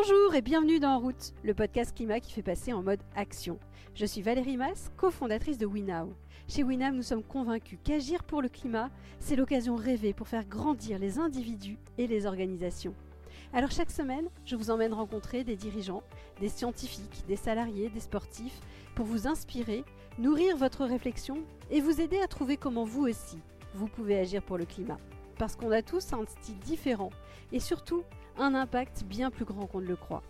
Bonjour et bienvenue dans En route, le podcast climat qui fait passer en mode action. Je suis Valérie Mass, cofondatrice de WeNow. Chez WeNow, nous sommes convaincus qu'agir pour le climat, c'est l'occasion rêvée pour faire grandir les individus et les organisations. Alors chaque semaine, je vous emmène rencontrer des dirigeants, des scientifiques, des salariés, des sportifs, pour vous inspirer, nourrir votre réflexion et vous aider à trouver comment vous aussi, vous pouvez agir pour le climat. Parce qu'on a tous un style différent et surtout un impact bien plus grand qu'on ne le croit.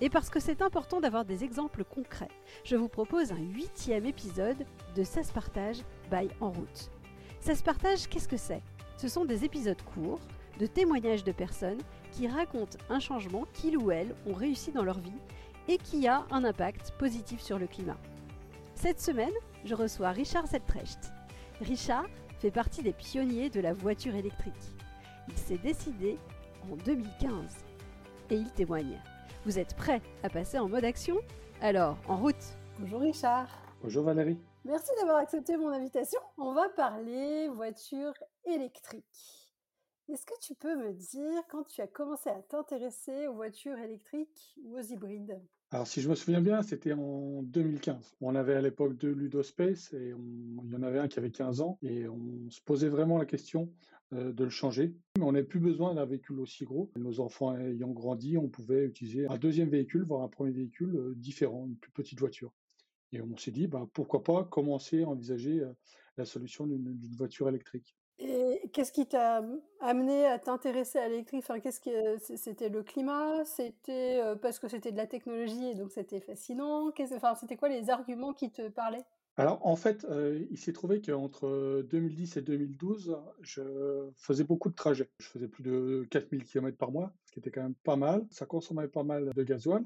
Et parce que c'est important d'avoir des exemples concrets, je vous propose un huitième épisode de Ça se partage by En route. Ça se partage, qu'est-ce que c'est? Ce sont des épisodes courts de témoignages de personnes qui racontent un changement qu'ils ou elles ont réussi dans leur vie et qui a un impact positif sur le climat. Cette semaine, je reçois Richard Zeltrecht. Richard fait partie des pionniers de la voiture électrique. Il s'est décidé en 2015 et il témoigne. Vous êtes prêts à passer en mode action? Alors, en route Bonjour Richard. Bonjour Valérie. Merci d'avoir accepté mon invitation. On va parler voiture électrique. Est-ce que tu peux me dire quand tu as commencé à t'intéresser aux voitures électriques ou aux hybrides? Alors, si je me souviens bien, c'était en 2015. On avait à l'époque deux Ludospace et il y en avait un qui avait 15 ans et on se posait vraiment la question euh, de le changer. Mais on n'avait plus besoin d'un véhicule aussi gros. Nos enfants ayant grandi, on pouvait utiliser un deuxième véhicule, voire un premier véhicule euh, différent, une plus petite voiture. Et on s'est dit, bah, pourquoi pas commencer à envisager euh, la solution d'une voiture électrique. Et qu'est-ce qui t'a amené à t'intéresser à l'électrique? Enfin, qu'est-ce que c'était le climat? C'était parce que c'était de la technologie et donc c'était fascinant? Enfin, C'était quoi les arguments qui te parlaient? Alors en fait, il s'est trouvé qu'entre 2010 et 2012, je faisais beaucoup de trajets. Je faisais plus de 4000 km par mois, ce qui était quand même pas mal. Ça consommait pas mal de gasoil.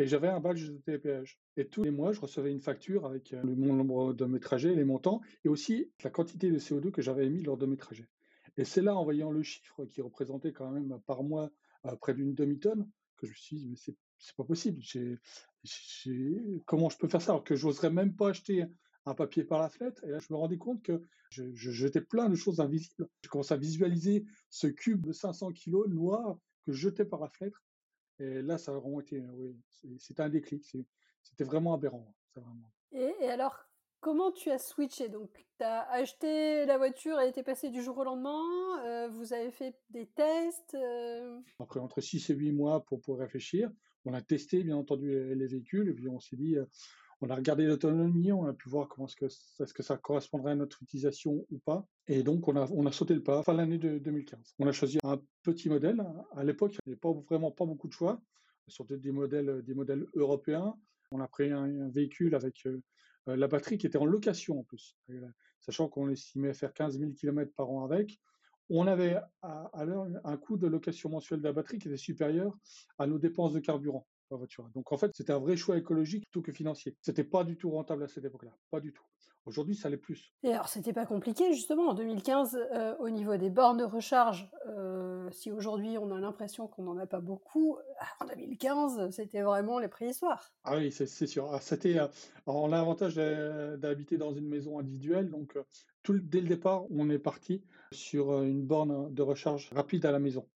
Et j'avais un badge de TPH. Et tous les mois, je recevais une facture avec euh, le nombre de mes trajets, les montants, et aussi la quantité de CO2 que j'avais émis lors de mes trajets. Et c'est là, en voyant le chiffre qui représentait quand même par mois euh, près d'une demi-tonne, que je me suis dit, mais c'est, pas possible. comment je peux faire ça alors que j'oserais même pas acheter un papier par la fenêtre. Et là, je me rendais compte que je, je jetais plein de choses invisibles. Je commençais à visualiser ce cube de 500 kilos noir que je jetais par la fenêtre et là, ça a vraiment été, oui, c'était un déclic. C'était vraiment aberrant. Vraiment. Et, alors, comment tu as switché? Donc, tu as acheté la voiture, elle était passée du jour au lendemain. Euh, vous avez fait des tests euh? Après, entre 6 et 8 mois pour, pour réfléchir. On a testé, bien entendu, les, véhicules. Et puis, on s'est dit, euh, on a regardé l'autonomie, on a pu voir comment est-ce que, ça correspondrait à notre utilisation ou pas. Et donc, on a, sauté le pas fin l'année de 2015. On a choisi un petit modèle. À l'époque, il n'y avait pas, vraiment pas beaucoup de choix, surtout des modèles, des modèles européens. On a pris un, véhicule avec euh, la batterie qui était en location en plus, sachant qu'on estimait faire 15 000 km par an avec. On avait à, à l'heure un coût de location mensuelle de la batterie qui était supérieur à nos dépenses de carburant voiture. Donc en fait, c'était un vrai choix écologique plutôt que financier. C'était pas du tout rentable à cette époque-là, pas du tout. Aujourd'hui, ça l'est plus. Et alors, c'était pas compliqué, justement, en 2015, euh, au niveau des bornes de recharge, euh, si aujourd'hui on a l'impression qu'on n'en a pas beaucoup, en 2015, c'était vraiment les préhistoires. Ah oui, c'est sûr. Ah, c'était, euh, on a l'avantage d'habiter dans une maison individuelle, donc tout, dès le départ, on est parti sur une borne de recharge rapide à la maison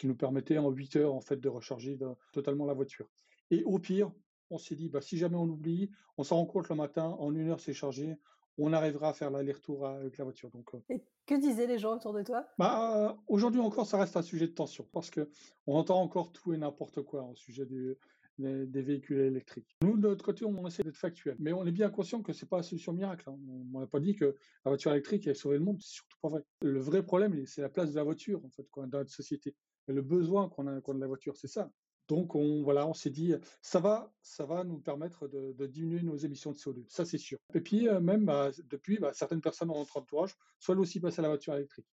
qui nous permettait en 8 heures en fait de recharger totalement la voiture. Et au pire, on s'est dit bah, si jamais on oublie, on s'en rend compte le matin, en une heure c'est chargé, on arrivera à faire l'aller-retour avec la voiture. Donc, euh Et que disaient les gens autour de toi? Bah, Aujourd'hui encore, ça reste un sujet de tension parce que on entend encore tout et n'importe quoi au sujet du, des, véhicules électriques. Nous, de notre côté, on essaie d'être factuel, mais on est bien conscient que c'est pas la solution miracle. Hein. On n'a pas dit que la voiture électrique allait sauver le monde, c'est surtout pas vrai. Le vrai problème, c'est la place de la voiture en fait dans notre société le besoin qu'on a, de la voiture, c'est ça. Donc on voilà, on s'est dit ça va, ça va nous permettre de, diminuer nos émissions de CO2, ça c'est sûr. Et puis euh, même bah, depuis, bah, certaines personnes dans notre entourage souhaitent aussi passer à la voiture électrique.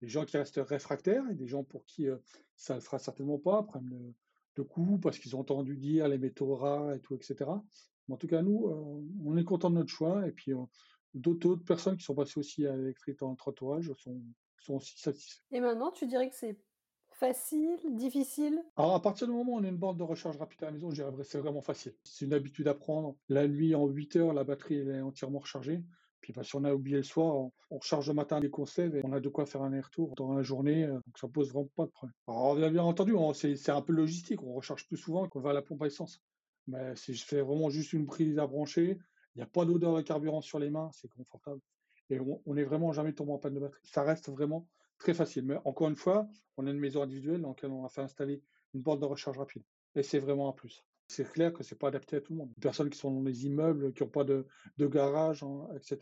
Des gens qui restent réfractaires et des gens pour qui euh, ça ne le fera certainement pas, problème de, de coût parce qu'ils ont entendu dire les métaux rares et tout, etc. Mais en tout cas nous, euh, on est content de notre choix et puis d'autres personnes qui sont passées aussi à l'électrique dans notre entourage sont, sont aussi satisfaits. Et maintenant, tu dirais que c'est Facile, difficile? Alors, à partir du moment où on a une borne de recharge rapide à la maison, je dirais c'est vraiment facile. C'est une habitude à prendre. La nuit, en 8 heures, la batterie est entièrement rechargée. Puis bah, si on a oublié le soir, on, recharge le matin les conserves et on a de quoi faire un aller-retour dans la journée. euh, Donc ça pose vraiment pas de problème. Alors bien entendu, c'est un peu logistique. On recharge plus souvent qu'on va à la pompe à essence. Mais si je fais vraiment juste une prise à brancher, il n'y a pas d'odeur de carburant sur les mains, c'est confortable. Et on, on est vraiment jamais tombé en panne de batterie. Ça reste vraiment très facile. Mais encore une fois, on a une maison individuelle dans laquelle on a fait installer une borne de recharge rapide. Et c'est vraiment un plus. C'est clair que c'est pas adapté à tout le monde. Les personnes qui sont dans les immeubles, qui n'ont pas de, de garage, hein, etc.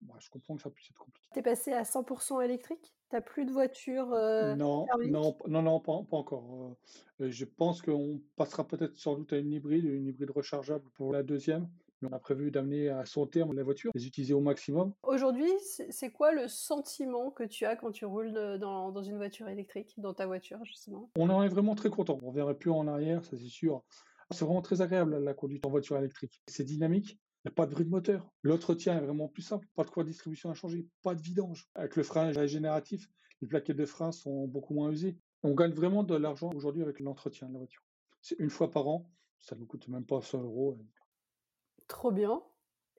bah, je comprends que ça puisse être compliqué. T'es passé à 100% électrique? T'as plus de voiture euh, Non, non, non, non, pas, pas encore. Euh, je pense qu'on passera peut-être sans doute à une hybride, une hybride rechargeable pour la deuxième. Mais on a prévu d'amener à son terme la voiture, les utiliser au maximum. Aujourd'hui, c'est quoi le sentiment que tu as quand tu roules dans, dans une voiture électrique, dans ta voiture justement? On en est vraiment très content. On ne reviendrait plus en arrière, ça c'est sûr. C'est vraiment très agréable la conduite en voiture électrique. C'est dynamique, il n'y a pas de bruit de moteur. L'entretien est vraiment plus simple, pas de quoi de distribution à changer, pas de vidange. Avec le frein régénératif, les plaquettes de frein sont beaucoup moins usées. On gagne vraiment de l'argent aujourd'hui avec l'entretien de la voiture. C'est une fois par an, ça ne nous coûte même pas 100 euros. Trop bien.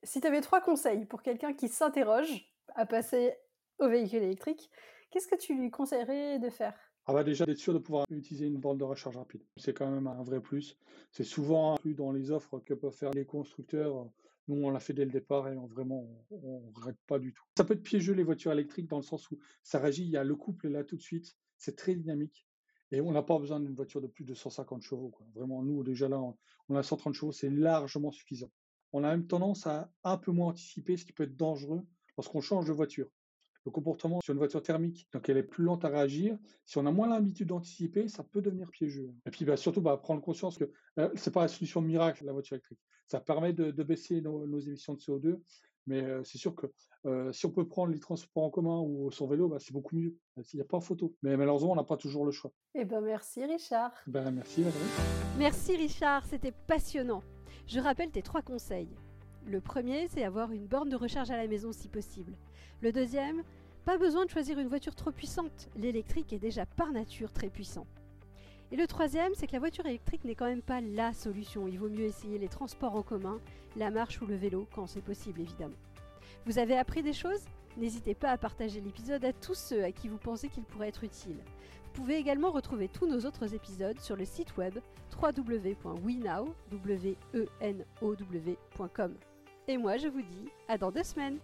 Si tu avais trois conseils pour quelqu'un qui s'interroge à passer au véhicule électrique, qu'est-ce que tu lui conseillerais de faire? Ah bah déjà d'être sûr de pouvoir utiliser une borne de recharge rapide. C'est quand même un vrai plus. C'est souvent inclus dans les offres que peuvent faire les constructeurs. Nous, on l'a fait dès le départ et on, vraiment, on ne regrette pas du tout. Ça peut être piégeux les voitures électriques dans le sens où ça réagit, il y a le couple là tout de suite. C'est très dynamique. Et on n'a pas besoin d'une voiture de plus de 150 chevaux. Vraiment, nous, déjà là, on a 130 chevaux, c'est largement suffisant. On a même tendance à un peu moins anticiper ce qui peut être dangereux lorsqu'on change de voiture le comportement sur une voiture thermique, donc elle est plus lente à réagir. Si on a moins l'habitude d'anticiper, ça peut devenir piégeux. Et puis bah, surtout, bah, prendre conscience que euh, c'est pas la solution miracle la voiture électrique. Ça permet de, de baisser nos, nos émissions de CO2, mais euh, c'est sûr que euh, si on peut prendre les transports en commun ou son vélo, bah, c'est beaucoup mieux. Il n'y a pas photo. Mais malheureusement, on n'a pas toujours le choix. Eh ben merci Richard. Ben, merci Valérie. Merci Richard, c'était passionnant. Je rappelle tes trois conseils. Le premier, c'est avoir une borne de recharge à la maison si possible. Le deuxième, pas besoin de choisir une voiture trop puissante. L'électrique est déjà par nature très puissant. Et le troisième, c'est que la voiture électrique n'est quand même pas la solution. Il vaut mieux essayer les transports en commun, la marche ou le vélo quand c'est possible évidemment. Vous avez appris des choses? N'hésitez pas à partager l'épisode à tous ceux à qui vous pensez qu'il pourrait être utile. Vous pouvez également retrouver tous nos autres épisodes sur le site web www.wenow.com. Et moi je vous dis à dans deux semaines